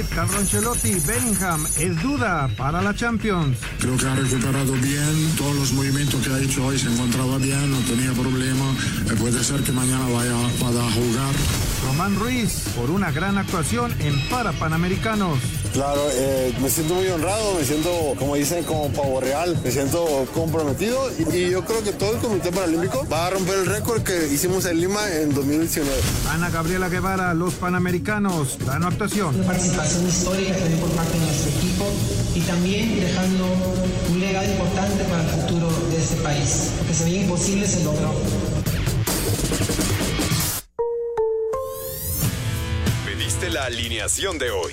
Madrid, Carlo Ancelotti, Bellingham es duda para la Champions. Creo que ha recuperado bien todos los movimientos que ha hecho hoy, se encontraba bien, no tenía problema. Eh, puede ser que mañana vaya, vaya a jugar. Román Ruiz por una gran actuación en para Panamericanos. Claro, eh, me siento muy honrado, me siento, como dicen, como pavo real, me siento comprometido y, y yo creo que todo el Comité Paralímpico va a romper el récord que hicimos en Lima en 2019. Ana Gabriela Guevara, los Panamericanos, gran actuación. Participación histórica también por parte de nuestro equipo y también dejando un legado importante para el futuro de este país. Lo que se veía imposible se logró. Pediste la alineación de hoy.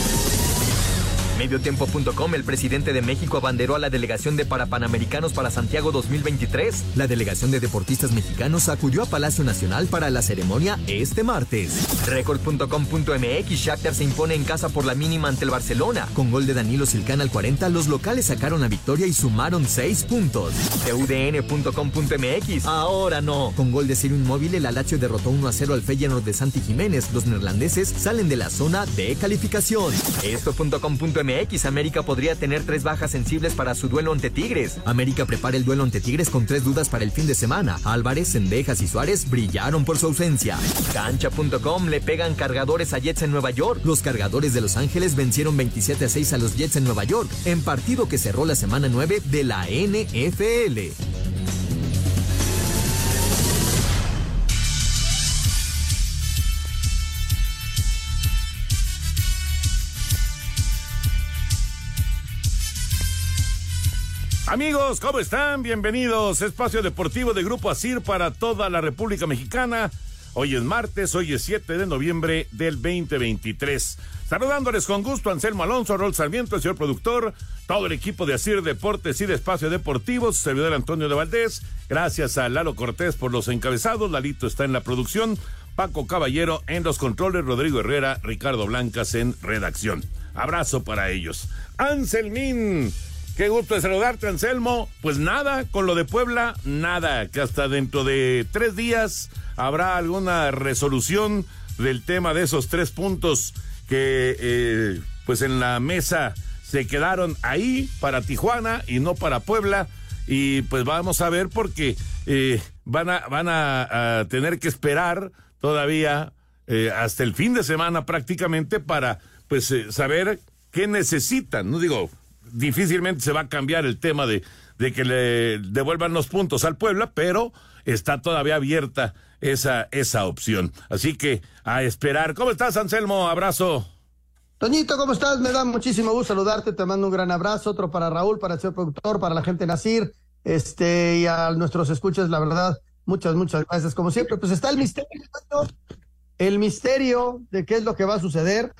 Mediotiempo.com, el presidente de México abanderó a la delegación de Parapanamericanos para Santiago 2023. La delegación de deportistas mexicanos acudió a Palacio Nacional para la ceremonia este martes. Record.com.mx, Shakhtar se impone en casa por la mínima ante el Barcelona. Con gol de Danilo Silcán al 40, los locales sacaron la victoria y sumaron 6 puntos. TUDN.com.mx, ahora no. Con gol de Ciro Inmóvil, el Alacho derrotó 1 a 0 al Feyenoord de Santi Jiménez. Los neerlandeses salen de la zona de calificación. Esto.com.mx América podría tener tres bajas sensibles para su duelo ante Tigres. América prepara el duelo ante Tigres con tres dudas para el fin de semana. Álvarez, Sendejas y Suárez brillaron por su ausencia. Cancha.com le pegan cargadores a Jets en Nueva York. Los cargadores de Los Ángeles vencieron 27 a 6 a los Jets en Nueva York, en partido que cerró la semana 9 de la NFL. Amigos, ¿cómo están? Bienvenidos. Espacio Deportivo de Grupo Asir para toda la República Mexicana. Hoy es martes, hoy es 7 de noviembre del 2023. Saludándoles con gusto Anselmo Alonso, Rol Sarmiento, el señor productor, todo el equipo de Asir Deportes y de Espacio Deportivo, su servidor Antonio de Valdés. Gracias a Lalo Cortés por los encabezados. Lalito está en la producción. Paco Caballero en los controles, Rodrigo Herrera, Ricardo Blancas en redacción. Abrazo para ellos. Anselmín. Qué gusto de saludarte, Anselmo. Pues nada, con lo de Puebla, nada, que hasta dentro de tres días habrá alguna resolución del tema de esos tres puntos que eh, pues en la mesa se quedaron ahí para Tijuana y no para Puebla. Y pues vamos a ver porque eh, van, a, van a, tener que esperar todavía eh, hasta el fin de semana prácticamente para pues saber qué necesitan. No digo, difícilmente se va a cambiar el tema de, de que le devuelvan los puntos al Puebla, pero está todavía abierta esa, esa opción. Así que a esperar. ¿Cómo estás, Anselmo? Abrazo. Toñito, ¿cómo estás? Me da muchísimo gusto saludarte, te mando un gran abrazo, otro para Raúl, para el señor productor, para la gente Nacir, este, y a nuestros escuchas, la verdad, muchas, muchas gracias, como siempre. Pues está el misterio, el misterio de qué es lo que va a suceder,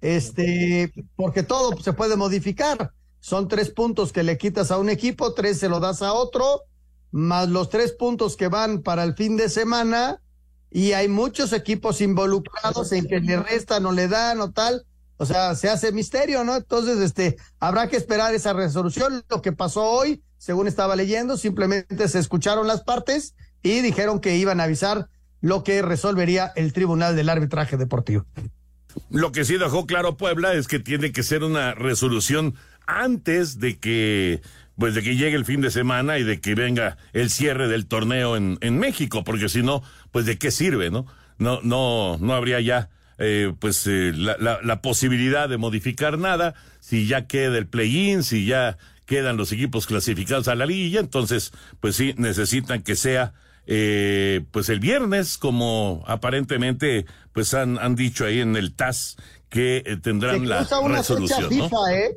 este, porque todo se puede modificar. Son tres puntos que le quitas a un equipo, tres se lo das a otro, más los tres puntos que van para el fin de semana, y hay muchos equipos involucrados en que le restan o le dan o tal. O sea, se hace misterio, ¿no? Entonces, este, habrá que esperar esa resolución. Lo que pasó hoy, según estaba leyendo, simplemente se escucharon las partes y dijeron que iban a avisar lo que resolvería el Tribunal del Arbitraje Deportivo. Lo que sí dejó claro Puebla es que tiene que ser una resolución antes de que pues de que llegue el fin de semana y de que venga el cierre del torneo en, en México, porque si no, pues de qué sirve, ¿no? No, no, no habría ya eh, pues eh, la, la, la, posibilidad de modificar nada, si ya queda el play-in, si ya quedan los equipos clasificados a la liguilla, entonces pues sí necesitan que sea eh, pues el viernes, como aparentemente pues han, han dicho ahí en el TAS que eh, tendrán la una resolución. Fecha FIFA, ¿eh?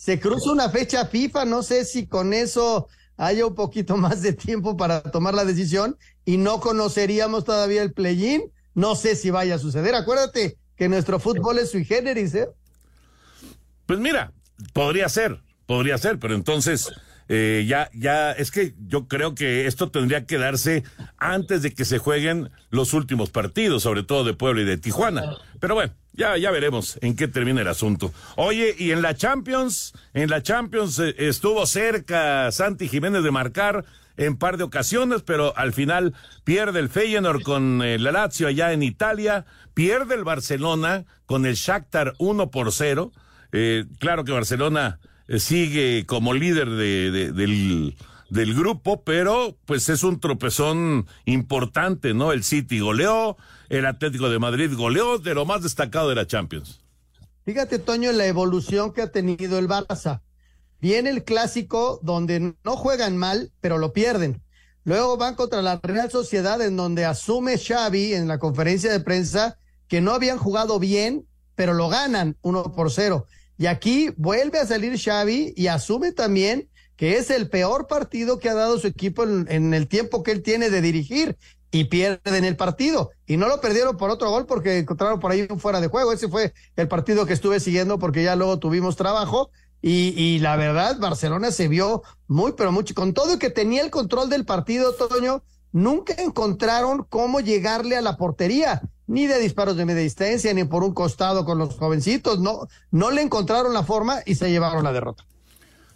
Se cruza una fecha FIFA, no sé si con eso haya un poquito más de tiempo para tomar la decisión y no conoceríamos todavía el play-in no sé si vaya a suceder. Acuérdate que nuestro fútbol es sui generis, ¿eh? Pues mira, podría ser, podría ser, pero entonces eh, ya, ya, es que yo creo que esto tendría que darse antes de que se jueguen los últimos partidos, sobre todo de Puebla y de Tijuana. Pero bueno, ya, ya veremos en qué termina el asunto. Oye, y en la Champions, en la Champions eh, estuvo cerca Santi Jiménez de marcar en par de ocasiones, pero al final pierde el Feyenoord con el Lazio allá en Italia, pierde el Barcelona con el Shakhtar 1 por 0. Eh, claro que Barcelona eh, sigue como líder de, de, del, del grupo, pero pues es un tropezón importante, ¿no? El City goleó, el Atlético de Madrid goleó, de lo más destacado de la Champions. Fíjate, Toño, la evolución que ha tenido el Barça. Viene el clásico donde no juegan mal, pero lo pierden. Luego van contra la Real Sociedad en donde asume Xavi en la conferencia de prensa que no habían jugado bien, pero lo ganan uno por cero. Y aquí vuelve a salir Xavi y asume también que es el peor partido que ha dado su equipo en, el tiempo que él tiene de dirigir y pierden el partido. Y no lo perdieron por otro gol porque encontraron por ahí un fuera de juego. Ese fue el partido que estuve siguiendo porque ya luego tuvimos trabajo y, y, la verdad, Barcelona se vio muy, pero mucho. Con todo que tenía el control del partido, Toño, nunca encontraron cómo llegarle a la portería, ni de disparos de media distancia, ni por un costado con los jovencitos. No, no le encontraron la forma y se llevaron la derrota.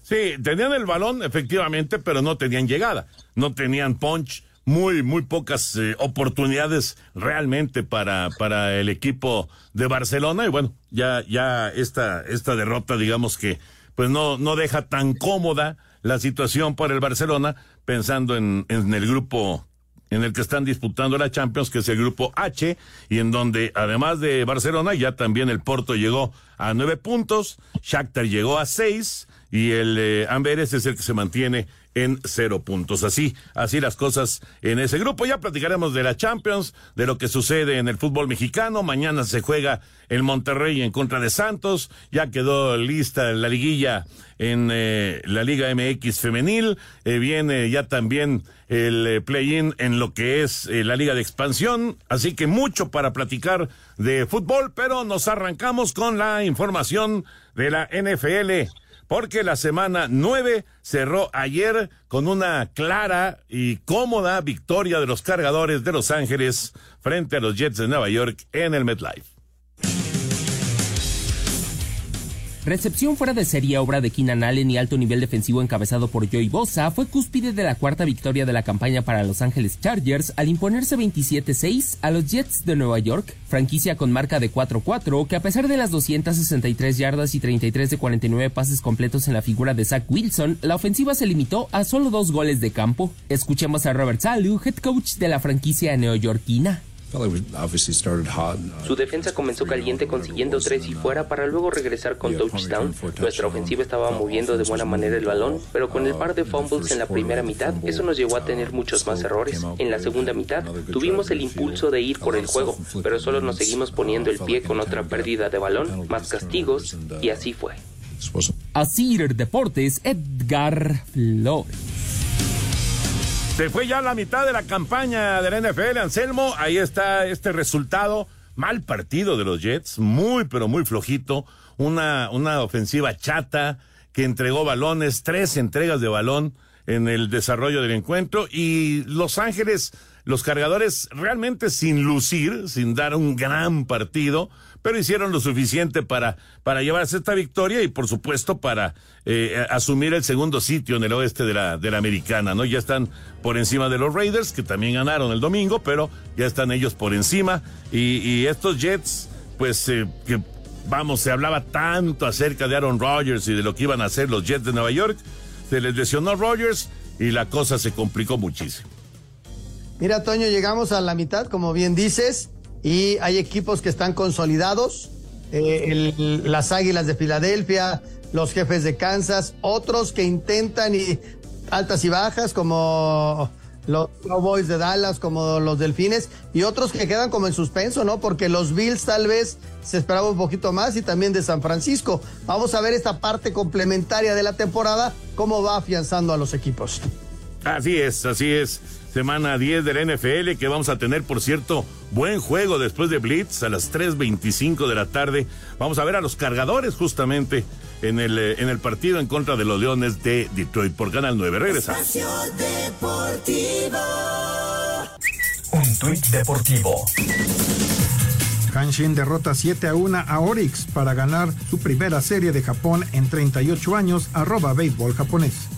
Sí, tenían el balón, efectivamente, pero no tenían llegada, no tenían punch. Muy, muy pocas eh, oportunidades realmente para, para el equipo de Barcelona. Y bueno, ya, ya esta, esta derrota, digamos que pues no, no deja tan cómoda la situación para el Barcelona, pensando en, en el grupo en el que están disputando la Champions, que es el grupo H, y en donde además de Barcelona, ya también el Porto llegó a nueve puntos, Shakhtar llegó a seis, y el eh, Amberes es el que se mantiene en cero puntos. Así, así las cosas en ese grupo. Ya platicaremos de la Champions, de lo que sucede en el fútbol mexicano. Mañana se juega el Monterrey en contra de Santos. Ya quedó lista la liguilla en eh, la Liga MX femenil. Eh, viene ya también el eh, play-in en lo que es eh, la Liga de Expansión. Así que mucho para platicar de fútbol, pero nos arrancamos con la información de la NFL porque la semana 9 cerró ayer con una clara y cómoda victoria de los cargadores de Los Ángeles frente a los Jets de Nueva York en el MetLife. Recepción fuera de serie obra de Keenan Allen y alto nivel defensivo encabezado por Joey Bosa fue cúspide de la cuarta victoria de la campaña para Los Ángeles Chargers al imponerse 27-6 a los Jets de Nueva York, franquicia con marca de 4-4 que a pesar de las 263 yardas y 33 de 49 pases completos en la figura de Zach Wilson, la ofensiva se limitó a solo dos goles de campo. Escuchemos a Robert Saleh, head coach de la franquicia neoyorquina. Su defensa comenzó caliente consiguiendo tres y fuera para luego regresar con touchdown. Nuestra ofensiva estaba moviendo de buena manera el balón, pero con el par de fumbles en la primera mitad, eso nos llevó a tener muchos más errores. En la segunda mitad, tuvimos el impulso de ir por el juego, pero solo nos seguimos poniendo el pie con otra pérdida de balón, más castigos, y así fue. Así Deportes, Edgar Flores. Se fue ya la mitad de la campaña del NFL, Anselmo. Ahí está este resultado. Mal partido de los Jets, muy pero muy flojito. Una, una ofensiva chata que entregó balones, tres entregas de balón en el desarrollo del encuentro. Y Los Ángeles, los cargadores realmente sin lucir, sin dar un gran partido, pero hicieron lo suficiente para, para llevarse esta victoria y por supuesto para eh, asumir el segundo sitio en el oeste de la, de la americana, ¿no? Ya están por encima de los Raiders, que también ganaron el domingo, pero ya están ellos por encima. Y, estos Jets, pues, eh, que vamos, se hablaba tanto acerca de Aaron Rodgers y de lo que iban a hacer los Jets de Nueva York, se les lesionó Rogers y la cosa se complicó muchísimo. Mira, Toño, llegamos a la mitad, como bien dices, y hay equipos que están consolidados. Eh, las Águilas de Filadelfia, los jefes de Kansas, otros que intentan y altas y bajas, como los Cowboys de Dallas, como los Delfines, y otros que quedan como en suspenso, ¿no? Porque los Bills tal vez se esperaba un poquito más y también de San Francisco. Vamos a ver esta parte complementaria de la temporada, cómo va afianzando a los equipos. Así es, así es. Semana 10 del NFL que vamos a tener, por cierto, buen juego después de Blitz a las 3.25 de la tarde. Vamos a ver a los cargadores justamente en el, eh, en el partido en contra de los Leones de Detroit por Canal 9. Regresa. Un tuit deportivo. Hanshin derrota 7 a 1 a Orix para ganar su primera serie de Japón en 38 años, arroba béisbol japonés.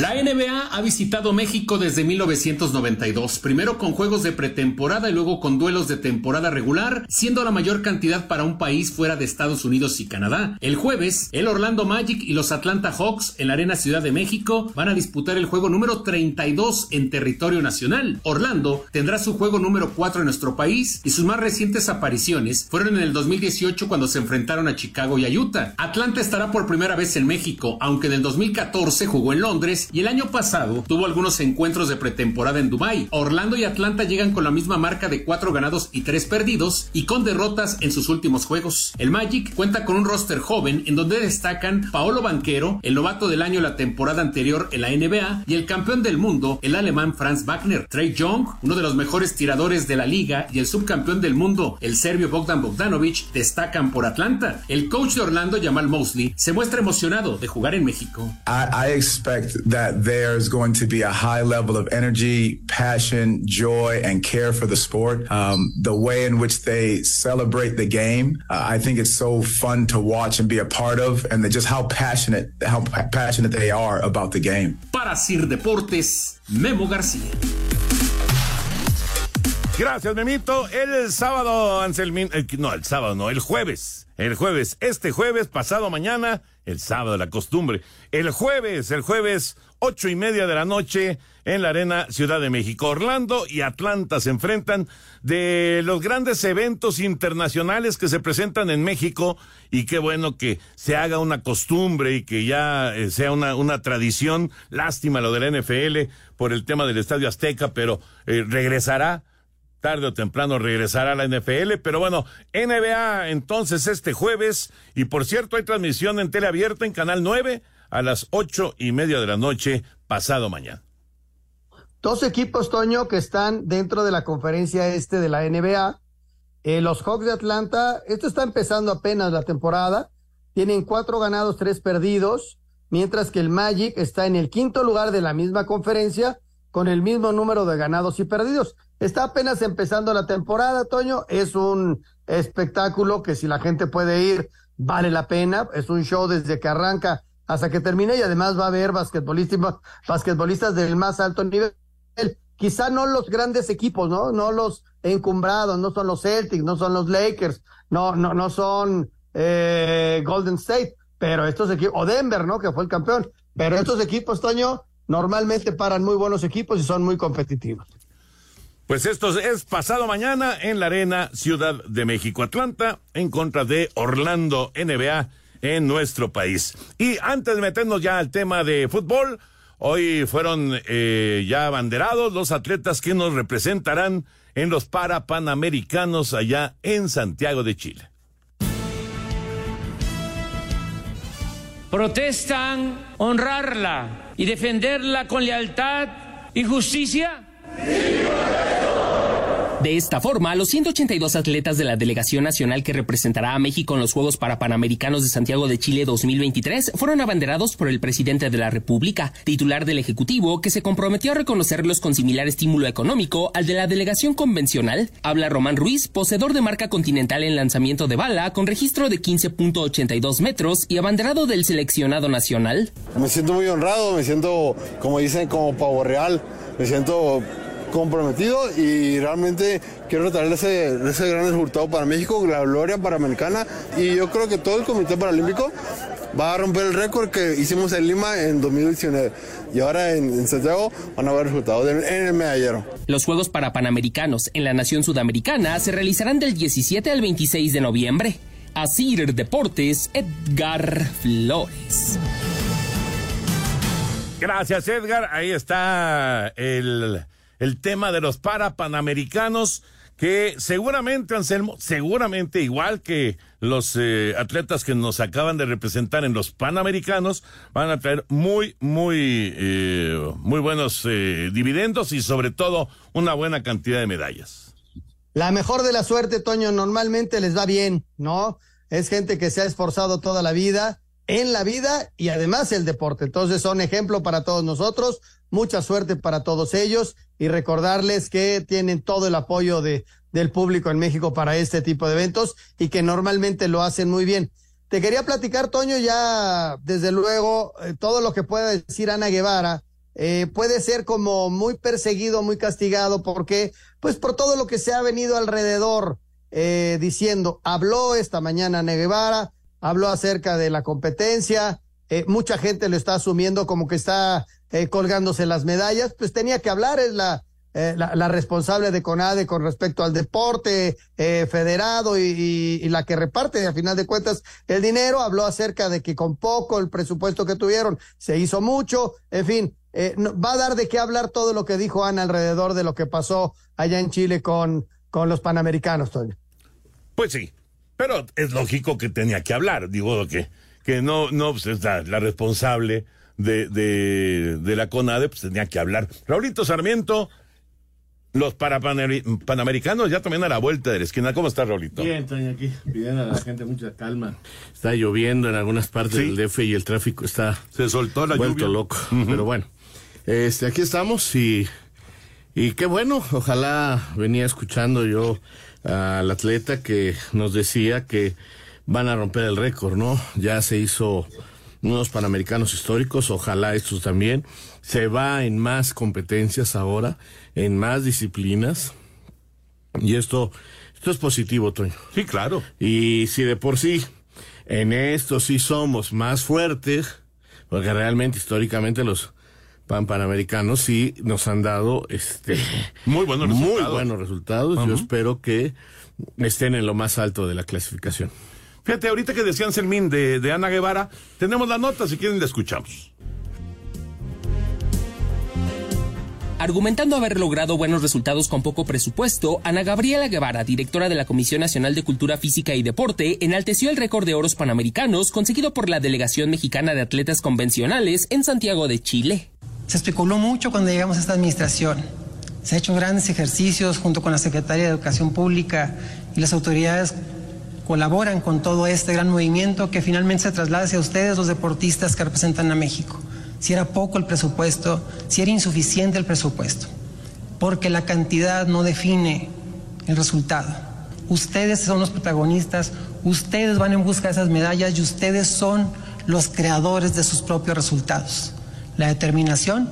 La NBA ha visitado México desde 1992, primero con juegos de pretemporada y luego con duelos de temporada regular, siendo la mayor cantidad para un país fuera de Estados Unidos y Canadá. El jueves, el Orlando Magic y los Atlanta Hawks en la Arena Ciudad de México van a disputar el juego número 32 en territorio nacional. Orlando tendrá su juego número 4 en nuestro país y sus más recientes apariciones fueron en el 2018 cuando se enfrentaron a Chicago y a Utah. Atlanta estará por primera vez en México, aunque en el 2014 jugó en Londres y el año pasado tuvo algunos encuentros de pretemporada en Dubai. Orlando y Atlanta llegan con la misma marca de cuatro ganados y tres perdidos y con derrotas en sus últimos juegos. El Magic cuenta con un roster joven en donde destacan Paolo Banquero, el novato del año la temporada anterior en la NBA y el campeón del mundo, el alemán Franz Wagner. Trey Young, uno de los mejores tiradores de la liga y el subcampeón del mundo, el serbio Bogdan Bogdanovic, destacan por Atlanta. El coach de Orlando, Jamal Mosley, se muestra emocionado de jugar en México. I expect that there's going to be a high level of energy, passion, joy, and care for the sport. Um, the way in which they celebrate the game, uh, I think it's so fun to watch and be a part of, and just how passionate, how passionate they are about the game. Para Sir Deportes, Memo García. Gracias, Memito. El sábado, Anselmín, eh, no, el sábado no, el jueves. El jueves, este jueves, pasado mañana, el sábado, la costumbre. El jueves, el jueves, ocho y media de la noche en la Arena Ciudad de México. Orlando y Atlanta se enfrentan de los grandes eventos internacionales que se presentan en México y qué bueno que se haga una costumbre y que ya eh, sea una, una tradición. Lástima lo de la NFL por el tema del Estadio Azteca, pero eh, regresará tarde o temprano regresará a la NFL, pero bueno, NBA entonces este jueves, y por cierto hay transmisión en teleabierta en Canal 9 a las ocho y media de la noche pasado mañana. Dos equipos, Toño, que están dentro de la conferencia este de la NBA. Eh, los Hawks de Atlanta, esto está empezando apenas la temporada, tienen cuatro ganados, tres perdidos, mientras que el Magic está en el quinto lugar de la misma conferencia con el mismo número de ganados y perdidos. Está apenas empezando la temporada, Toño. Es un espectáculo que si la gente puede ir, vale la pena. Es un show desde que arranca hasta que termine y además va a haber basquetbolistas, basquetbolistas del más alto nivel. Quizá no los grandes equipos, ¿no? No los encumbrados, no son los Celtics, no son los Lakers, no, no, no son eh, Golden State, pero estos equipos, o Denver, ¿no? Que fue el campeón. Pero estos equipos, Toño, normalmente paran muy buenos equipos y son muy competitivos. Pues esto es pasado mañana en la Arena Ciudad de México Atlanta en contra de Orlando NBA en nuestro país. Y antes de meternos ya al tema de fútbol, hoy fueron eh, ya abanderados los atletas que nos representarán en los Parapanamericanos allá en Santiago de Chile. Protestan honrarla y defenderla con lealtad y justicia. De esta forma, los 182 atletas de la delegación nacional que representará a México en los Juegos Parapanamericanos de Santiago de Chile 2023 fueron abanderados por el presidente de la República, titular del Ejecutivo, que se comprometió a reconocerlos con similar estímulo económico al de la delegación convencional. Habla Román Ruiz, poseedor de marca continental en lanzamiento de bala, con registro de 15.82 metros y abanderado del seleccionado nacional. Me siento muy honrado, me siento, como dicen, como pavo real, me siento comprometido y realmente quiero traer ese, ese gran resultado para México, la gloria panamericana y yo creo que todo el Comité Paralímpico va a romper el récord que hicimos en Lima en 2019 y ahora en, en Santiago van a ver resultados en, en el medallero. Los Juegos para Panamericanos en la nación sudamericana se realizarán del 17 al 26 de noviembre. Asir Deportes, Edgar Flores. Gracias, Edgar. Ahí está el, el tema de los parapanamericanos que seguramente, Anselmo, seguramente igual que los eh, atletas que nos acaban de representar en los Panamericanos, van a traer muy, muy, eh, muy buenos eh, dividendos y sobre todo una buena cantidad de medallas. La mejor de la suerte, Toño, normalmente les va bien, ¿no? Es gente que se ha esforzado toda la vida, en la vida y además el deporte. Entonces son ejemplo para todos nosotros. Mucha suerte para todos ellos y recordarles que tienen todo el apoyo de, del público en México para este tipo de eventos y que normalmente lo hacen muy bien. Te quería platicar, Toño, ya desde luego eh, todo lo que pueda decir Ana Guevara eh, puede ser como muy perseguido, muy castigado, porque pues por todo lo que se ha venido alrededor eh, diciendo, habló esta mañana Ana Guevara, habló acerca de la competencia, eh, mucha gente lo está asumiendo como que está eh, colgándose las medallas, pues tenía que hablar, es la, eh, la, responsable de CONADE con respecto al deporte eh, federado y, la que reparte, a final de cuentas, el dinero, habló acerca de que con poco el presupuesto que tuvieron se hizo mucho, en fin, eh, no, va a dar de qué hablar todo lo que dijo Ana alrededor de lo que pasó allá en Chile con, con los panamericanos, Toño. Pues sí, pero es lógico que tenía que hablar, digo que, que no, no, pues es la, la responsable de, de, de, la CONADE, pues tenía que hablar. Raulito Sarmiento, los para panamericanos ya también a la vuelta de la esquina. ¿Cómo está, Raulito? Bien, Toño, aquí pidiendo a la gente mucha calma. Está lloviendo en algunas partes ¿Sí? del DF y el tráfico está se soltó la vuelto lluvia. loco. Uh -huh. Pero bueno, este, aquí estamos y, y qué bueno. Ojalá venía escuchando yo al atleta que nos decía que van a romper el récord, ¿no? Ya se hizo unos panamericanos históricos, ojalá estos también. Se va en más competencias ahora, en más disciplinas. Y esto, esto es positivo, Toño. Sí, claro. Y si de por sí, en esto sí somos más fuertes, porque realmente históricamente los pan panamericanos sí nos han dado este muy buenos resultados. Muy buenos resultados. Uh -huh. Yo espero que estén en lo más alto de la clasificación. Fíjate, ahorita que decían Selmín de, de Ana Guevara, tenemos la nota, si quieren la escuchamos. Argumentando haber logrado buenos resultados con poco presupuesto, Ana Gabriela Guevara, directora de la Comisión Nacional de Cultura Física y Deporte, enalteció el récord de oros panamericanos conseguido por la Delegación Mexicana de Atletas Convencionales en Santiago de Chile. Se especuló mucho cuando llegamos a esta administración. Se han hecho grandes ejercicios junto con la Secretaría de Educación Pública y las autoridades colaboran con todo este gran movimiento que finalmente se traslada hacia ustedes, los deportistas que representan a México. Si era poco el presupuesto, si era insuficiente el presupuesto, porque la cantidad no define el resultado. Ustedes son los protagonistas, ustedes van en busca de esas medallas y ustedes son los creadores de sus propios resultados. La determinación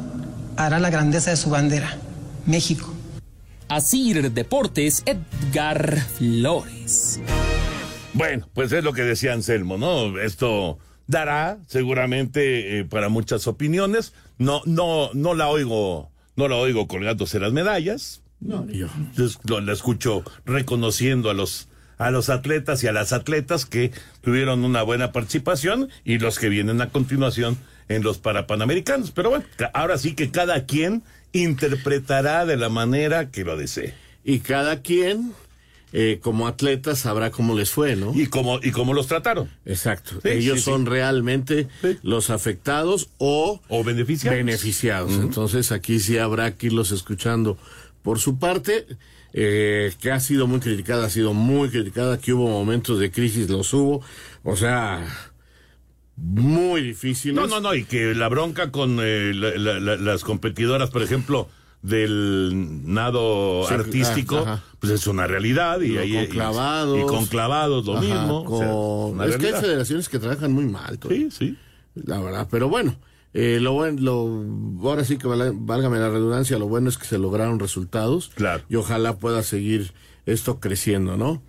hará la grandeza de su bandera, México. Asir Deportes, Edgar Flores. Bueno, pues es lo que decía Anselmo, ¿no? Esto dará seguramente eh, para muchas opiniones. No, no, no la oigo, no la oigo colgándose las medallas. No, yo. Lo, la escucho reconociendo a los a los atletas y a las atletas que tuvieron una buena participación y los que vienen a continuación en los parapanamericanos. Pero bueno, ahora sí que cada quien interpretará de la manera que lo desee. Y cada quien eh, como atletas sabrá cómo les fue, ¿no? Y cómo, y cómo los trataron. Exacto. Sí, Ellos sí, son sí. realmente los afectados o, o beneficiados. beneficiados. Uh -huh. Entonces aquí sí habrá que irlos escuchando. Por su parte, eh, que ha sido muy criticada, ha sido muy criticada, que hubo momentos de crisis, los hubo. O sea, muy difíciles. No, no, no, y que la bronca con eh, la, la, la, las competidoras, por ejemplo, del nado sí, artístico, ah, pues es una realidad y, y ahí con clavados y, y, con clavados lo ajá, mismo. Con... O sea, es, es que hay federaciones que trabajan muy mal. Todo. Sí, sí. La verdad, pero bueno, Eh, lo bueno, lo, ahora sí que válgame la redundancia, lo bueno es que se lograron resultados. Claro. Y ojalá pueda seguir esto creciendo, ¿no?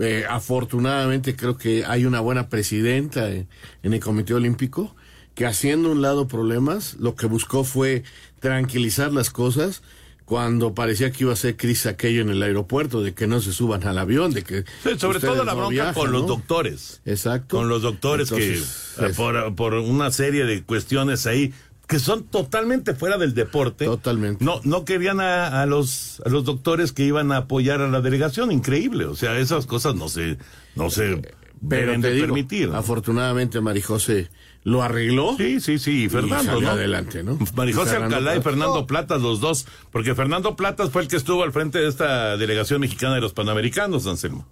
Eh, afortunadamente creo que hay una buena presidenta en, en el Comité Olímpico que haciendo un lado problemas, lo que buscó fue tranquilizar las cosas cuando parecía que iba a ser crisis aquello en el aeropuerto, de que no se suban al avión, de que... Sí, sobre todo la no bronca viajan, con los doctores. Exacto. Con los doctores Entonces, que, por una serie de cuestiones ahí, que son totalmente fuera del deporte. Totalmente. No, no querían a, a los, a los doctores que iban a apoyar a la delegación. Increíble. O sea, esas cosas no se, no se Pero deben te de digo, permitir. ¿no? afortunadamente Marijose lo arregló. Sí, sí, sí, y Fernando, salió ¿no? adelante, ¿no? Marijose Alcalá y. Fernando Platas, los dos, porque Fernando Platas fue el que estuvo al frente de esta delegación mexicana de los Panamericanos, Anselmo.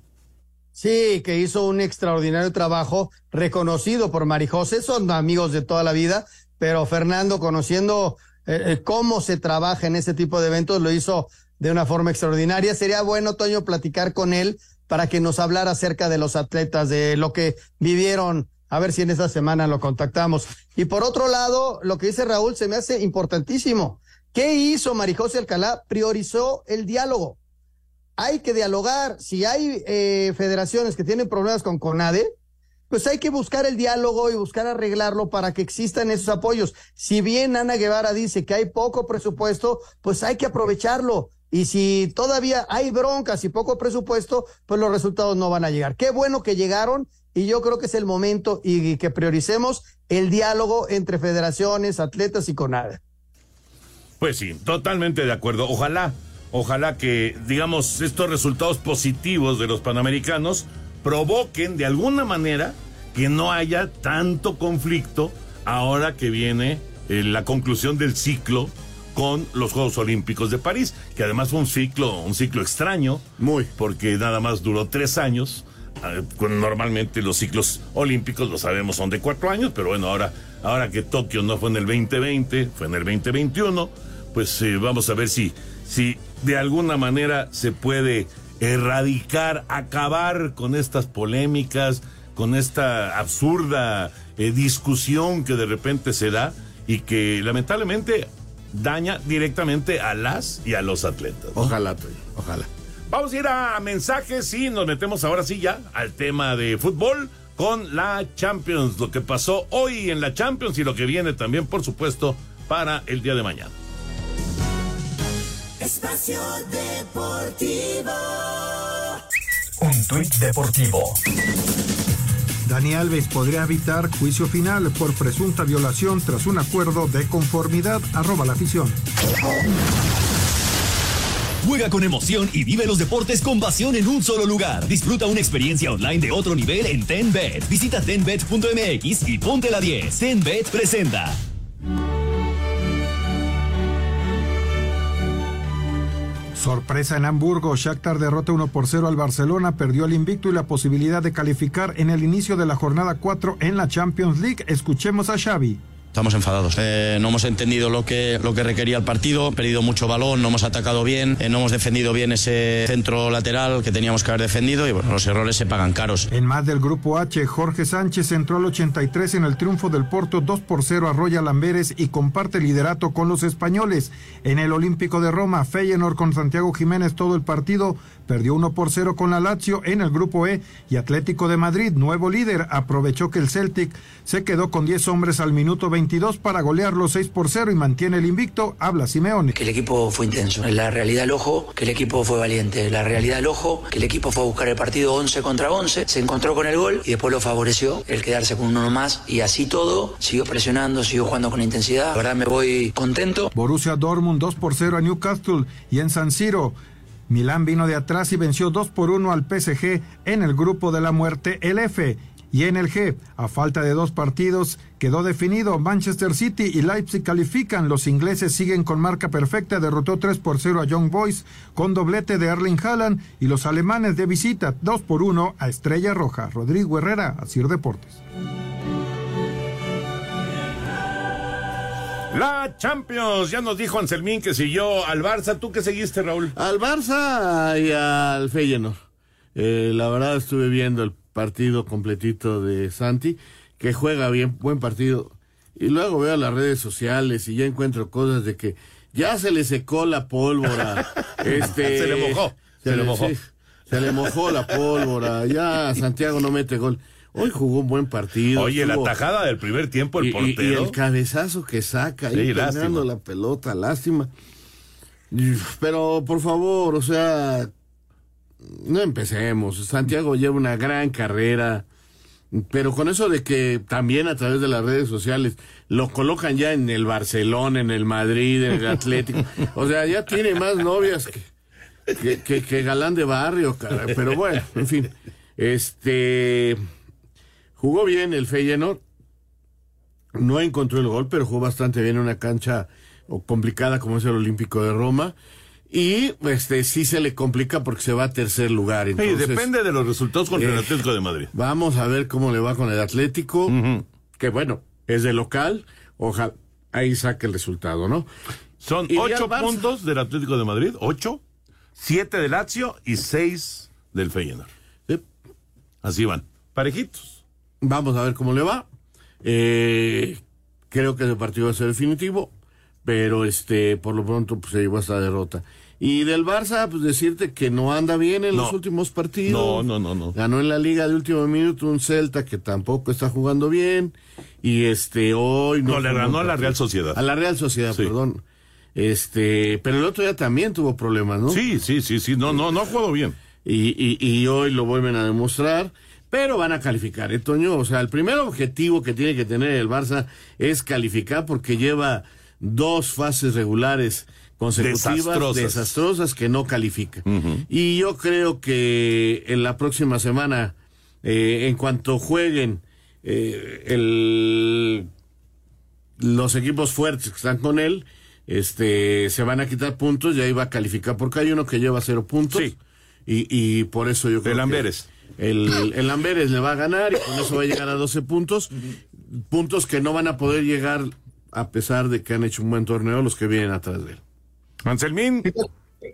Sí, que hizo un extraordinario trabajo, reconocido por Marijose, son amigos de toda la vida, pero Fernando, conociendo eh, eh, cómo se trabaja en ese tipo de eventos, lo hizo de una forma extraordinaria. Sería bueno, Toño, platicar con él para que nos hablara acerca de los atletas, de lo que vivieron. A ver si en esta semana lo contactamos. Y por otro lado, lo que dice Raúl se me hace importantísimo. ¿Qué hizo Marijose Alcalá? Priorizó el diálogo hay que dialogar. Si hay eh, federaciones que tienen problemas con CONADE, pues hay que buscar el diálogo y buscar arreglarlo para que existan esos apoyos. Si bien Ana Guevara dice que hay poco presupuesto, pues hay que aprovecharlo. Y si todavía hay broncas y poco presupuesto, pues los resultados no van a llegar. Qué bueno que llegaron y yo creo que es el momento y que prioricemos el diálogo entre federaciones, atletas y CONADE. Pues sí, totalmente de acuerdo. Ojalá, ojalá que, digamos, estos resultados positivos de los panamericanos provoquen de alguna manera que no haya tanto conflicto ahora que viene eh, la conclusión del ciclo con los Juegos Olímpicos de París, que además fue un ciclo, un ciclo extraño, muy, porque nada más duró tres años. Cuando Normalmente los ciclos olímpicos, lo sabemos, son de cuatro años, pero bueno, ahora, ahora que Tokio no fue en el 2020, fue en el 2021, pues eh, vamos a ver si, si de alguna manera se puede erradicar, acabar con estas polémicas, con esta absurda eh, discusión que de repente se da y que lamentablemente daña directamente a las y a los atletas. ¿no? Ojalá, ojalá. Vamos a ir a mensajes y nos metemos ahora sí ya al tema de fútbol con la Champions, lo que pasó hoy en la Champions y lo que viene también, por supuesto, para el día de mañana. Espacio Deportivo. Un tuit deportivo. Dani Alves podría evitar juicio final por presunta violación tras un acuerdo de conformidad. Arroba la afición. Juega con emoción y vive los deportes con pasión en un solo lugar. Disfruta una experiencia online de otro nivel en TenBet. Visita tenbet.mx y ponte la 10. TenBet presenta. Sorpresa en Hamburgo, Shakhtar derrota 1 por 0 al Barcelona, perdió el invicto y la posibilidad de calificar en el inicio de la jornada 4 en la Champions League. Escuchemos a Xavi. Estamos enfadados. Eh, no hemos entendido lo que, lo que requería el partido, perdido mucho balón, no hemos atacado bien, eh, no hemos defendido bien ese centro lateral que teníamos que haber defendido y bueno, los errores se pagan caros. En más del grupo H, Jorge Sánchez entró al 83 en el triunfo del Porto 2 por 0 a Royal Amberes y comparte liderato con los españoles. En el Olímpico de Roma, Feyenoord con Santiago Jiménez todo el partido perdió 1 por 0 con la Lazio en el grupo E y Atlético de Madrid, nuevo líder, aprovechó que el Celtic se quedó con 10 hombres al minuto 22 para golearlo 6 por 0 y mantiene el invicto. Habla Simeone. Que el equipo fue intenso. La realidad del ojo, que el equipo fue valiente. La realidad del ojo, que el equipo fue a buscar el partido 11 contra 11, se encontró con el gol y después lo favoreció el quedarse con uno más y así todo, siguió presionando, siguió jugando con intensidad. La verdad me voy contento. Borussia Dortmund 2 por 0 a Newcastle y en San Siro. Milán vino de atrás y venció 2 por 1 al PSG en el grupo de la muerte, el F. Y en el G, a falta de dos partidos, quedó definido. Manchester City y Leipzig califican. Los ingleses siguen con marca perfecta. Derrotó 3 por 0 a Young Boys con doblete de Erling Haaland. Y los alemanes de visita 2 por 1 a Estrella Roja. Rodrigo Herrera, Asir Deportes. La Champions, ya nos dijo Anselmín que siguió al Barça. ¿Tú qué seguiste, Raúl? Al Barça y al Feyenoord. Eh, la verdad estuve viendo el partido completito de Santi, que juega bien, buen partido. Y luego veo las redes sociales y ya encuentro cosas de que ya se le secó la pólvora. este, Se le mojó, se le mojó. sí, se le mojó la pólvora. Ya Santiago no mete gol. Hoy jugó un buen partido. Oye, la tajada del primer tiempo, el y, y- y portero. el cabezazo que saca ahí Sí, lástima. la pelota, lástima. Pero por favor, o sea, no empecemos. Santiago lleva una gran carrera, pero con eso de que también a través de las redes sociales lo colocan ya en el Barcelona, en el Madrid, en el Atlético. O sea, ya tiene más novias que, que, que- que galán de barrio. Pero bueno, en fin. Este jugó bien el Feyenoord. No encontró el gol, pero jugó bastante bien en una cancha o, complicada como es el Olímpico de Roma. Y este sí se le complica porque se va a tercer lugar. Sí, Entonces, depende de los resultados contra el eh, Atlético de Madrid. Vamos a ver cómo le va con el Atlético, que bueno, es de local. Ojalá ahí saque el resultado, ¿no? Son Y ocho puntos del Atlético de Madrid, ocho, siete del Lazio y seis del Feyenoord. Así van, parejitos. Vamos a ver cómo le va. Eh, creo que ese partido va a ser definitivo, pero este, por lo pronto pues, se llevó esta derrota. Y del Barça, pues decirte que no anda bien en No. los últimos partidos. No, no, no, no. Ganó en la liga de último minuto un Celta que tampoco está jugando bien. Y este, hoy no. No, le jugó ganó a la. Real Sociedad. A la Real Sociedad, Sí. perdón. Este, pero el otro día también tuvo problemas, ¿no? Sí, sí, sí, sí, no, no, no ha jugado bien. y, y, y hoy lo vuelven a demostrar, pero van a calificar, ¿eh, Toño? O sea, el primer objetivo que tiene que tener el Barça es calificar porque lleva dos fases regulares consecutivas Desastrosas. desastrosas, que no califica. Y yo creo que en la próxima semana, eh, en cuanto jueguen eh, el, los equipos fuertes que están con él, este, se van a quitar puntos y ahí va a calificar, porque hay uno que lleva cero puntos. Sí. Y, y por eso yo creo El que Amberes. El, el Amberes le va a ganar y con eso va a llegar a 12 puntos. Puntos que no van a poder llegar a pesar de que han hecho un buen torneo los que vienen atrás de él. Anselmín.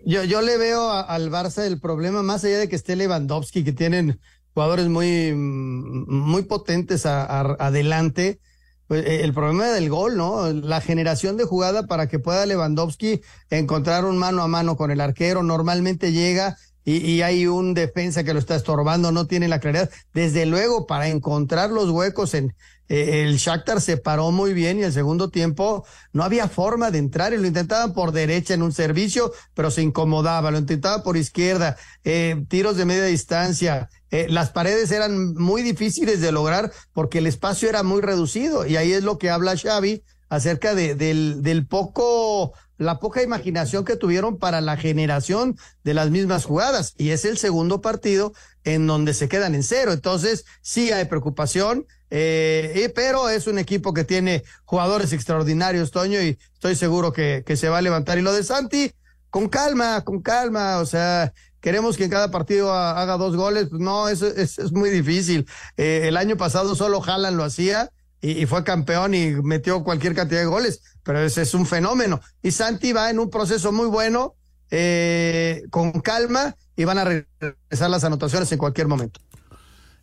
Yo, yo le veo al Barça el problema, más allá de que esté Lewandowski, que tienen jugadores muy, muy potentes adelante, pues, eh, el problema del gol, ¿no? La generación de jugada para que pueda Lewandowski encontrar un mano a mano con el arquero, normalmente llega y, y hay un defensa que lo está estorbando, no tiene la claridad. Desde luego, para encontrar los huecos en eh, el Shakhtar se paró muy bien y el segundo tiempo no había forma de entrar y lo intentaban por derecha en un servicio, pero se incomodaba, lo intentaba por izquierda, eh, tiros de media distancia. eh, las paredes eran muy difíciles de lograr porque el espacio era muy reducido y ahí es lo que habla Xavi acerca de, del, del poco, la poca imaginación que tuvieron para la generación de las mismas jugadas. Y es el segundo partido en donde se quedan en cero. Entonces, sí hay preocupación, eh, pero es un equipo que tiene jugadores extraordinarios, Toño, y estoy seguro que, que se va a levantar. Y lo de Santi, con calma, con calma, o sea, queremos que en cada partido ha- haga dos goles, no, eso es, es muy difícil. Eh, el año pasado solo Haaland lo hacía y, y fue campeón y metió cualquier cantidad de goles, pero ese es un fenómeno. Y Santi va en un proceso muy bueno, eh, con calma, y van a regresar las anotaciones en cualquier momento.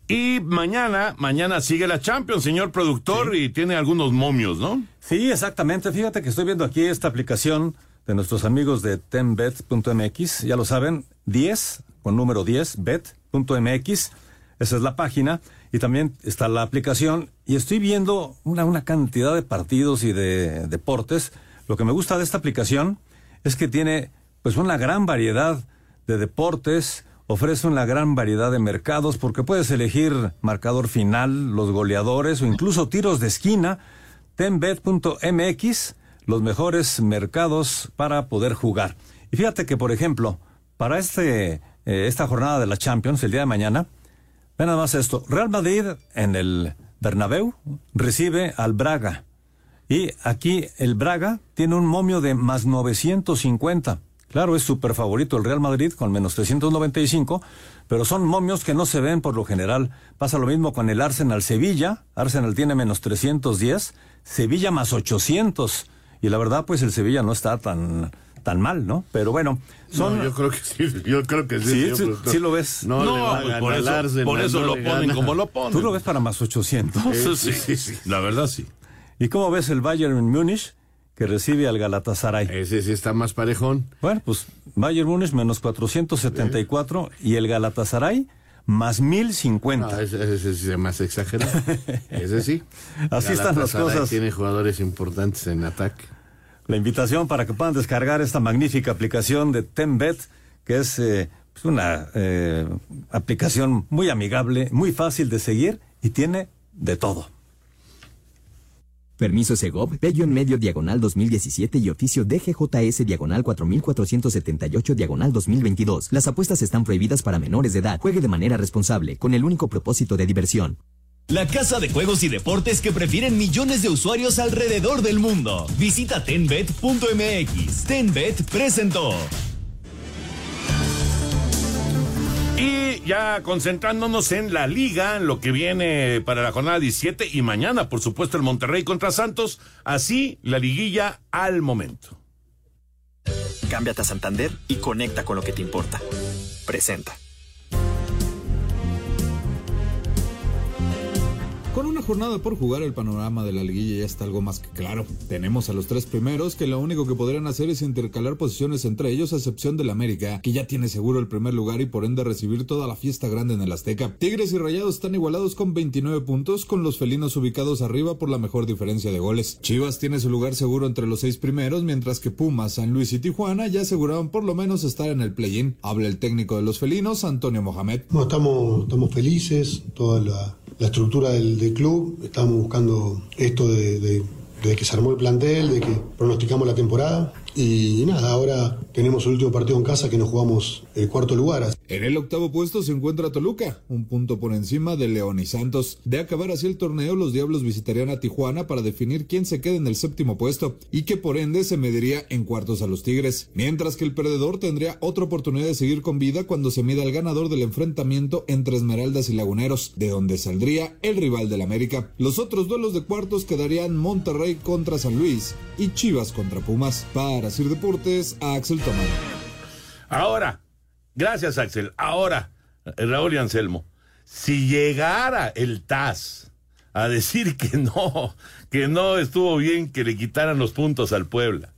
Y mañana, mañana sigue la Champions, señor productor, y tiene algunos momios, ¿no? Sí, exactamente. Fíjate que estoy viendo aquí esta aplicación de nuestros amigos de tenbet.mx. Ya lo saben, 10 con número 10, bet.mx. Esa es la página. Y también está la aplicación. Y estoy viendo una, una cantidad de partidos y de deportes. Lo que me gusta de esta aplicación es que tiene pues una gran variedad de deportes, ofrece una gran variedad de mercados porque puedes elegir marcador final, los goleadores o incluso tiros de esquina. Tenbet.mx, los mejores mercados para poder jugar. Y fíjate que, por ejemplo, para este, eh, esta jornada de la Champions, el día de mañana, ve nada más esto. Real Madrid en el Bernabéu recibe al Braga. Y aquí el Braga tiene un momio de más 950. Claro, es súper favorito el Real Madrid con menos 395, pero son momios que no se ven por lo general. Pasa lo mismo con el Arsenal Sevilla. Arsenal tiene menos 310, Sevilla más 800. Y la verdad, pues el Sevilla no está tan, tan mal, ¿no? Pero bueno, son... No, yo creo que sí, yo creo que sí. Sí, sí, productor. sí lo ves. No, No, le va a pues por eso- al Arsenal, por eso no lo ponen gana. como lo ponen. ¿Tú lo ves para más 800? Eso sí, la verdad sí. ¿Y cómo ves el Bayern Múnich que recibe al Galatasaray? Ese sí está más parejón. Bueno, pues Bayern Múnich menos 474 y el Galatasaray más 1050. No, ese, ese sí es más exagerado. ese sí. Así están las cosas. Tiene jugadores importantes en ataque. La invitación para que puedan descargar esta magnífica aplicación de Tenbet, que es eh, pues una eh, aplicación muy amigable, muy fácil de seguir y tiene de todo. Permiso Segov, Bello en medio diagonal 2017 y oficio DGJS diagonal 4478 diagonal 2022. Las apuestas están prohibidas para menores de edad. Juegue de manera responsable, con el único propósito de diversión. La casa de juegos y deportes que prefieren millones de usuarios alrededor del mundo. Visita tenbet.mx. Tenbet presentó. Y ya concentrándonos en la liga, en lo que viene para la jornada 17 y mañana, por supuesto, el Monterrey contra Santos. Así la liguilla al momento. Cámbiate a Santander y conecta con lo que te importa. Presenta. Con una jornada por jugar, el panorama de la liguilla ya está algo más que claro. Tenemos a los tres primeros que lo único que podrían hacer es intercalar posiciones entre ellos, a excepción del América, que ya tiene seguro el primer lugar y por ende recibir toda la fiesta grande en el Azteca. Tigres y Rayados están igualados con 29 puntos, con los felinos ubicados arriba por la mejor diferencia de goles. Chivas tiene su lugar seguro entre los seis primeros, mientras que Pumas, San Luis y Tijuana ya aseguraron por lo menos estar en el play-in. Habla el técnico de los felinos, Antonio Mohamed. No, estamos, estamos felices, toda la, la estructura del, club, estamos buscando esto de, que se armó el plantel, de que pronosticamos la temporada y nada, ahora tenemos el último partido en casa que nos jugamos el cuarto lugar. En el octavo puesto se encuentra Toluca, un punto por encima de León y Santos. De acabar así el torneo, los Diablos visitarían a Tijuana para definir quién se queda en el séptimo puesto y que por ende se mediría en cuartos a los Tigres, mientras que el perdedor tendría otra oportunidad de seguir con vida cuando se mida el ganador del enfrentamiento entre Esmeraldas y Laguneros, de donde saldría el rival del América. Los otros duelos de cuartos quedarían Monterrey contra San Luis y Chivas contra Pumas. Para Sir Deportes, Axel Tomás. Ahora, gracias Axel. Ahora, Raúl y Anselmo, si llegara el TAS a decir que no, que no estuvo bien que le quitaran los puntos al Puebla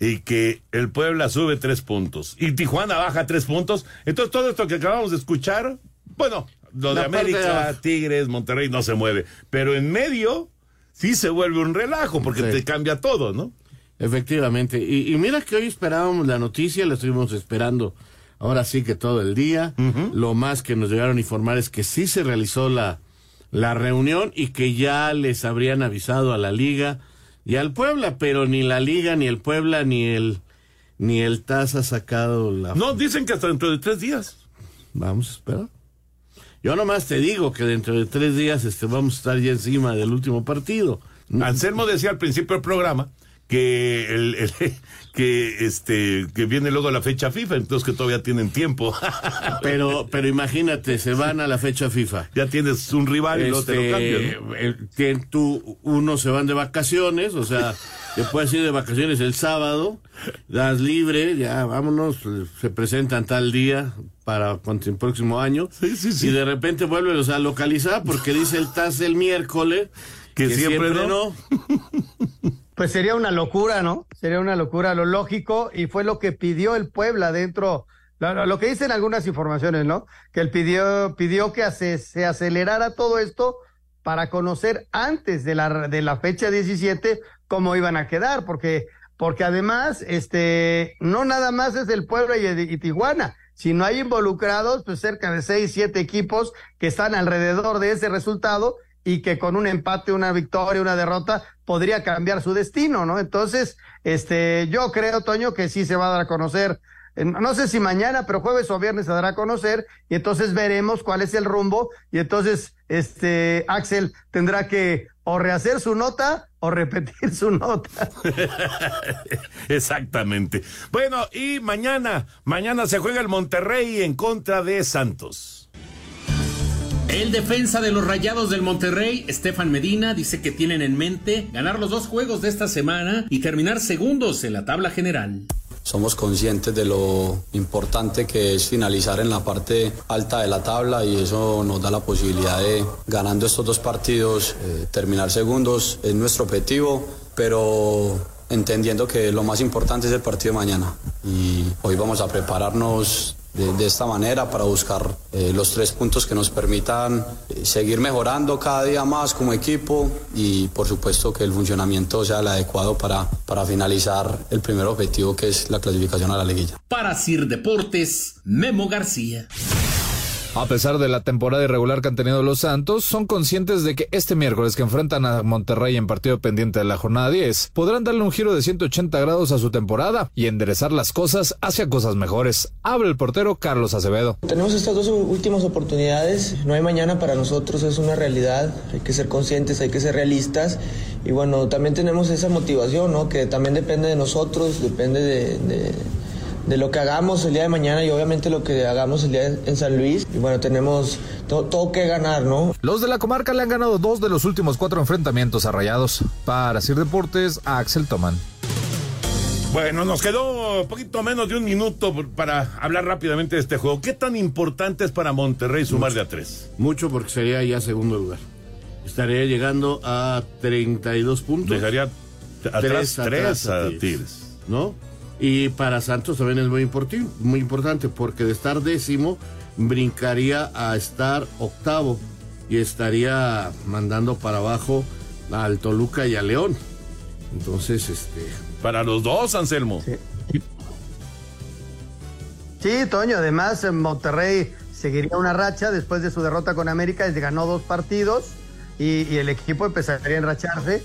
y que el Puebla sube tres puntos y Tijuana baja tres puntos, entonces todo esto que acabamos de escuchar, bueno, lo de La parte de América. Tigres, Monterrey no se mueve, pero en medio sí se vuelve un relajo porque Sí. te cambia todo, ¿no? Efectivamente. Y, y mira que hoy esperábamos la noticia, la estuvimos esperando ahora sí que todo el día. Lo más que nos llegaron a informar es que sí se realizó la, la reunión y que ya les habrían avisado a la liga y al Puebla, pero ni la liga, ni el Puebla, ni el, ni el TAS ha sacado la... No, dicen que hasta dentro de tres días. Vamos a esperar. Yo nomás te digo que dentro de tres días este, vamos a estar ya encima del último partido. Anselmo decía al principio del programa que el, el- que este que viene luego la fecha FIFA, entonces que todavía tienen tiempo. Pero, pero imagínate, se van a la fecha FIFA. Ya tienes un rival y luego te lo Este, cambian. el- tien- tú, unos se van de vacaciones, o sea, te puedes ir de vacaciones el sábado, das libre, ya vámonos, se presentan tal día para el próximo año, y de repente vuelves a localizar porque dice el TAS el miércoles Que siempre no. Pues sería una locura, ¿no? Sería una locura, lo lógico, y fue lo que pidió el Puebla dentro, lo, lo- que dicen algunas informaciones, ¿no? Que él pidió, pidió que se acelerara todo esto para conocer antes de la, de la fecha 17 cómo iban a quedar, porque, porque además, este, no nada más es el Puebla y, y Tijuana, sino hay involucrados, pues cerca de seis, siete equipos que están alrededor de ese resultado y que con un empate, una victoria, una derrota podría cambiar su destino, ¿no? Entonces, este, yo creo, Toño, que sí se va a dar a conocer, no sé si mañana, pero jueves o viernes se dará a conocer y entonces veremos cuál es el rumbo y entonces, este, Axel tendrá que o rehacer su nota o repetir su nota. Exactamente. Bueno, y mañana, mañana se juega el Monterrey en contra de Santos. El defensa de los Rayados del Monterrey, Estefan Medina, dice que tienen en mente ganar los dos juegos de esta semana y terminar segundos en la tabla general. somos conscientes de lo importante que es finalizar en la parte alta de la tabla y eso nos da la posibilidad de, ganando estos dos partidos, eh, terminar segundos. Es nuestro objetivo, pero entendiendo que lo más importante es el partido de mañana. Y hoy vamos a prepararnos de, esta manera para buscar eh, los tres puntos que nos permitan eh, seguir mejorando cada día más como equipo y por supuesto que el funcionamiento sea el adecuado para, para finalizar el primer objetivo que es la clasificación a la liguilla. Para Sir Deportes, Memo García. A pesar de la temporada irregular que han tenido los Santos, son conscientes de que este miércoles que enfrentan a Monterrey en partido pendiente de la jornada 10, podrán darle un giro de 180 grados a su temporada y enderezar las cosas hacia cosas mejores. Habla el portero Carlos Acevedo. Tenemos estas dos últimas oportunidades, no hay mañana para nosotros, es una realidad, hay que ser conscientes, hay que ser realistas y bueno, también tenemos esa motivación, ¿no? Que también depende de nosotros, depende de de lo que hagamos el día de mañana y obviamente lo que hagamos el día en San Luis. Y bueno, tenemos todo, que ganar, ¿no? Los de la comarca le han ganado dos de los últimos cuatro enfrentamientos a Rayados. Para Sir Deportes, a Axel Toman. Bueno, nos quedó un poquito menos de un minuto para hablar rápidamente de este juego. ¿Qué tan importante es para Monterrey sumar de a tres? Mucho porque sería ya segundo lugar. Estaría llegando a 32 puntos. Dejaría atrás tres, a Tigres. ¿No? Y para Santos también es muy, muy importante porque de estar décimo brincaría a estar octavo y estaría mandando para abajo al Toluca y a León. Entonces, este. Para los dos, Anselmo. Sí, sí Toño, además Monterrey seguiría una racha después de su derrota con América, desde ganó dos partidos y, y el equipo empezaría a enracharse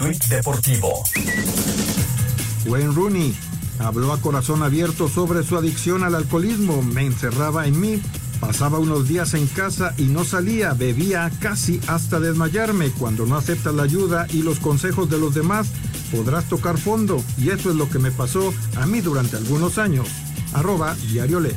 Tuit deportivo. Wayne Rooney habló a corazón abierto sobre su adicción al alcoholismo. Me encerraba en mí. Pasaba unos días en casa y no salía, bebía casi hasta desmayarme. Cuando no aceptas la ayuda y los consejos de los demás, podrás tocar fondo. Y eso es lo que me pasó a mí durante algunos años. Arroba Diario Le.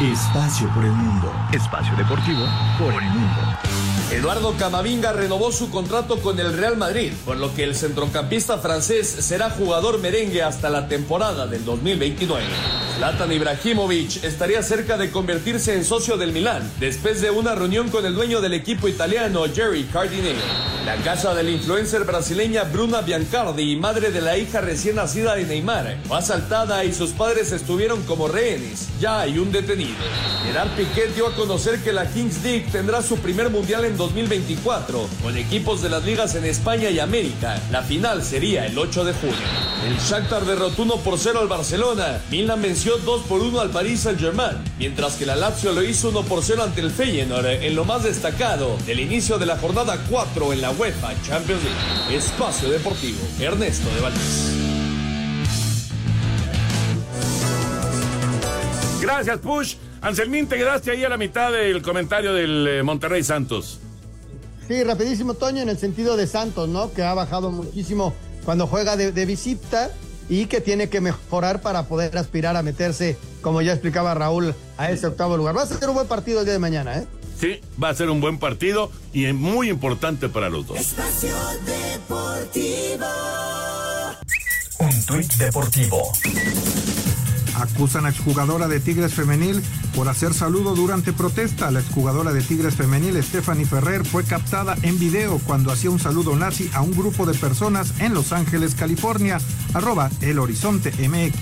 Espacio por el mundo. Espacio deportivo por el mundo. Eduardo Camavinga renovó su contrato con el Real Madrid, por lo que el centrocampista francés será jugador merengue hasta la temporada del 2029. Zlatan Ibrahimovic estaría cerca de convertirse en socio del Milán después de una reunión con el dueño del equipo italiano Jerry Cardinelli. La casa de la influencer brasileña Bruna Biancardi, madre de la hija recién nacida de Neymar, fue asaltada y sus padres estuvieron como rehenes. Ya hay un detenido. Gerard Piquet dio a conocer que la Kings League tendrá su primer mundial en 2024, con equipos de las ligas en España y América. La final sería el 8 de junio. El Shakhtar derrotó 1 por 0 al Barcelona. Milan venció 2 por 1 al Paris Saint-Germain, mientras que la Lazio lo hizo 1 por 0 ante el Feyenoord en lo más destacado del inicio de la jornada 4 en la UEFA Champions League. Espacio Deportivo, Ernesto de Valdés. Gracias, Push. Anselmín, te quedaste ahí a la mitad del comentario del eh, Monterrey Santos. Sí, rapidísimo, Toño, en el sentido de Santos, ¿no? Que ha bajado muchísimo cuando juega de, visita y que tiene que mejorar para poder aspirar a meterse, como ya explicaba Raúl, a ese octavo lugar. Va a ser un buen partido el día de mañana, ¿eh? Sí, va a ser un buen partido y es muy importante para los dos. Espacio Deportivo. Un tuit deportivo. Acusan a exjugadora de Tigres Femenil por hacer saludo durante protesta. La exjugadora de Tigres Femenil, Stephanie Ferrer, fue captada en video cuando hacía un saludo nazi a un grupo de personas en Los Ángeles, California. Arroba El Horizonte MX.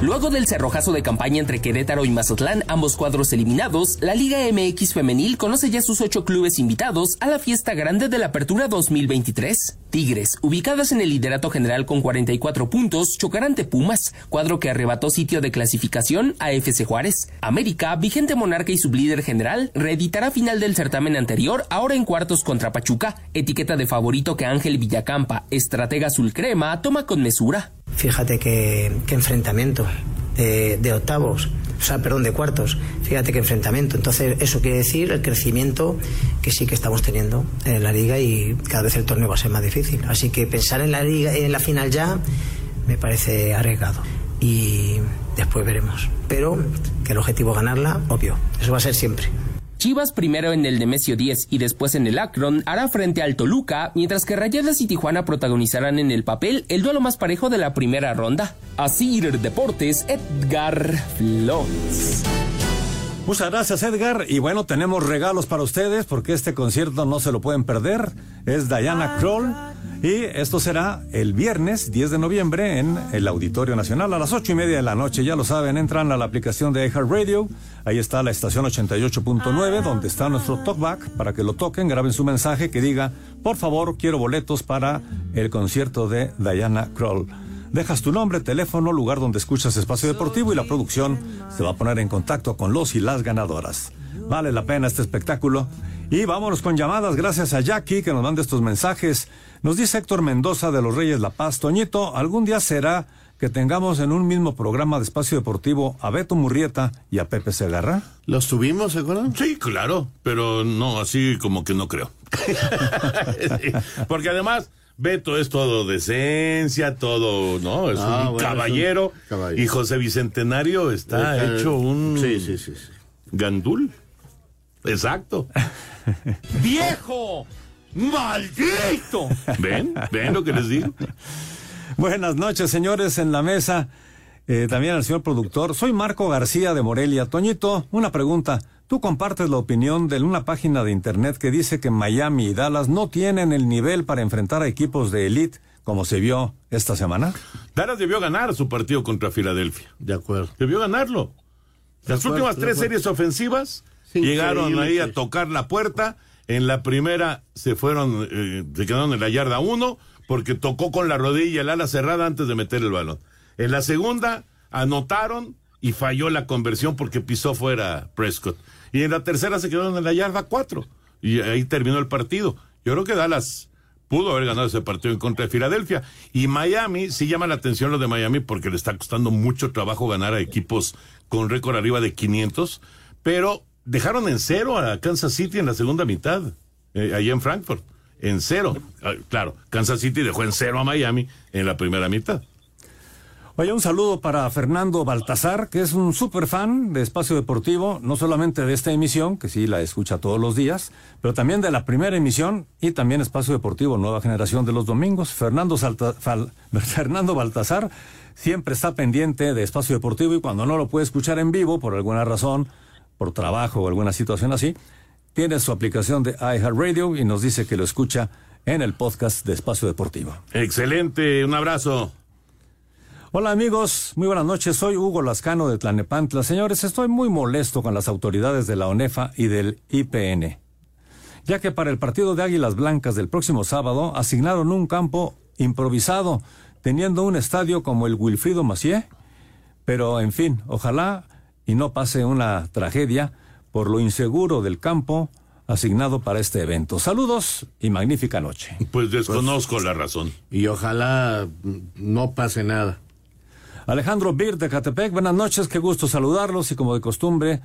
Luego del cerrojazo de campaña entre Querétaro y Mazatlán, ambos cuadros eliminados, la Liga MX Femenil conoce ya sus ocho clubes invitados a la fiesta grande de la Apertura 2023. Tigres, ubicadas en el liderato general con 44 puntos, chocarán ante Pumas, cuadro que arrebató sitio de clasificación a FC Juárez. América, vigente monarca y sublíder general, reeditará final del certamen anterior, ahora en cuartos contra Pachuca, etiqueta de favorito que Ángel Villacampa, estratega azul crema, toma con mesura. Fíjate qué, enfrentamiento de, de, octavos, o sea, perdón, de cuartos. Fíjate qué enfrentamiento. Entonces, eso quiere decir el crecimiento que sí que estamos teniendo en la liga y cada vez el torneo va a ser más difícil. Así que pensar en la liga, en la final ya, me parece arriesgado. Y después veremos. Pero que el objetivo es ganarla, obvio. Eso va a ser siempre. Chivas primero en el Nemesio 10 y después en el Akron hará frente al Toluca, mientras que Rayadas y Tijuana protagonizarán en el papel el duelo más parejo de la primera ronda. Asir Deportes, Edgar Flores. Muchas gracias Edgar y bueno tenemos regalos para ustedes porque este concierto no se lo pueden perder. Es Diana Kroll y esto será el viernes 10 de noviembre en el Auditorio Nacional a las ocho y media de la noche. Ya lo saben, entran a la aplicación de Radio. Ahí está la estación 88.9 donde está nuestro talkback para que lo toquen, graben su mensaje que diga, por favor, quiero boletos para el concierto de Diana Kroll. Dejas tu nombre, teléfono, lugar donde escuchas Espacio Deportivo y la producción se va a poner en contacto con los y las ganadoras. Vale la pena este espectáculo. Y vámonos con llamadas, gracias a Jackie que nos manda estos mensajes. Nos dice Héctor Mendoza de los Reyes La Paz. Toñito, algún día será que tengamos en un mismo programa de espacio deportivo a Beto Murrieta y a Pepe Segarra? ¿Los tuvimos, se acuerdan? Sí, claro, pero no, así como que no creo. Porque además, Beto es todo decencia, todo, ¿no? Es Ah, un bueno, caballero. es un caballero. Y José Bicentenario está Está- hecho un. Sí, sí, sí, sí. Gandul. Exacto. ¡Viejo! ¡Maldito! ¿Ven? ¿Ven lo que les digo? Buenas noches, señores, en la mesa. Eh, también al señor productor. Soy Marco García de Morelia. Toñito, una pregunta. ¿Tú compartes la opinión de una página de internet que dice que Miami y Dallas no tienen el nivel para enfrentar a equipos de elite como se vio esta semana? Dallas debió ganar su partido contra Filadelfia. De acuerdo. Debió ganarlo. Las acuerdo, últimas tres series ofensivas Sí, llegaron ahí a tocar la puerta. En la primera se fueron, eh, se quedaron en la yarda uno porque tocó con la rodilla el ala cerrada antes de meter el balón. En la segunda anotaron y falló la conversión porque pisó fuera Prescott. Y en la tercera se quedaron en la yarda cuatro y ahí terminó el partido. Yo creo que Dallas pudo haber ganado ese partido en contra de Filadelfia. Y Miami, sí llama la atención lo de Miami porque le está costando mucho trabajo ganar a equipos con récord arriba de 500, pero dejaron en cero a Kansas City en la segunda mitad, eh, allá en Frankfurt, en cero. Claro, Kansas City dejó en cero a Miami en la primera mitad. Oye, un saludo para Fernando Baltasar, que es un súper fan de Espacio Deportivo, no solamente de esta emisión, que sí la escucha todos los días, pero también de la primera emisión y también Espacio Deportivo Nueva Generación de los domingos. Fernando, Salta- Fernando Baltasar siempre está pendiente de Espacio Deportivo y cuando no lo puede escuchar en vivo, por alguna razón, por trabajo o alguna situación así, tiene su aplicación de iHeartRadio y nos dice que lo escucha en el podcast de Espacio Deportivo. Excelente, un abrazo. Hola amigos, muy buenas noches. Soy Hugo Lascano de Tlanepantla. Señores, estoy muy molesto con las autoridades de la ONEFA y del IPN, ya que para el partido de Águilas Blancas del próximo sábado asignaron un campo improvisado, teniendo un estadio como el Wilfrido Macié. Pero, en fin, ojalá y no pase una tragedia por lo inseguro del campo asignado para este evento. Saludos y magnífica noche. Pues desconozco la razón. Y ojalá no pase nada. Alejandro Bir de Catepec, buenas noches, qué gusto saludarlos y como de costumbre,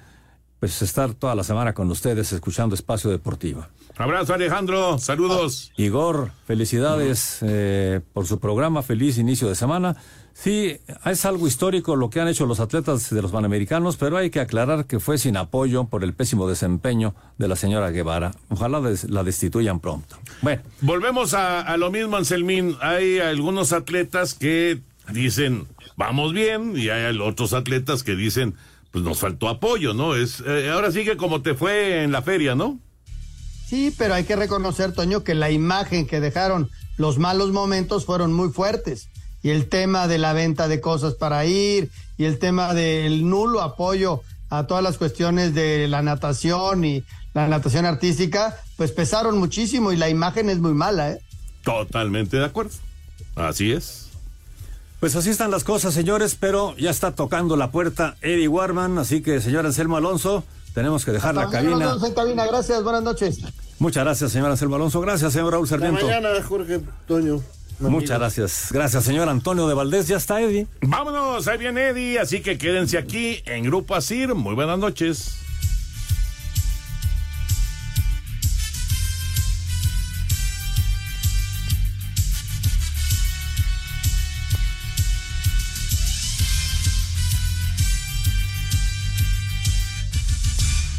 pues estar toda la semana con ustedes escuchando Espacio Deportivo. Abrazo Alejandro, saludos. Igor, felicidades eh, por su programa, feliz inicio de semana. Sí, es algo histórico lo que han hecho los atletas de los Panamericanos, pero hay que aclarar que fue sin apoyo por el pésimo desempeño de la señora Guevara. Ojalá des- la destituyan pronto. Bueno, Volvemos a, a lo mismo, Anselmín. Hay algunos atletas que dicen, vamos bien, y hay otros atletas que dicen, pues nos faltó apoyo, ¿no? Es eh, Ahora sigue como te fue en la feria, ¿no? Sí, pero hay que reconocer, Toño, que la imagen que dejaron los malos momentos fueron muy fuertes. Y el tema de la venta de cosas para ir y el tema del nulo apoyo a todas las cuestiones de la natación y la natación artística, pues pesaron muchísimo y la imagen es muy mala, ¿eh? Totalmente de acuerdo. Así es. Pues así están las cosas, señores, pero ya está tocando la puerta Eddie Warman, así que, señor Anselmo Alonso, tenemos que dejar la cabina. cabina. Gracias, buenas noches. Muchas gracias, señor Anselmo Alonso. Gracias, señor Raúl Sarmiento. mañana, Jorge Toño. Muchas gracias. Gracias, señor Antonio de Valdés. Ya está, Eddie. Vámonos, ahí viene Eddie, así que quédense aquí en Grupo Asir. Muy buenas noches.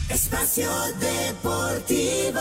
Espacio Deportivo.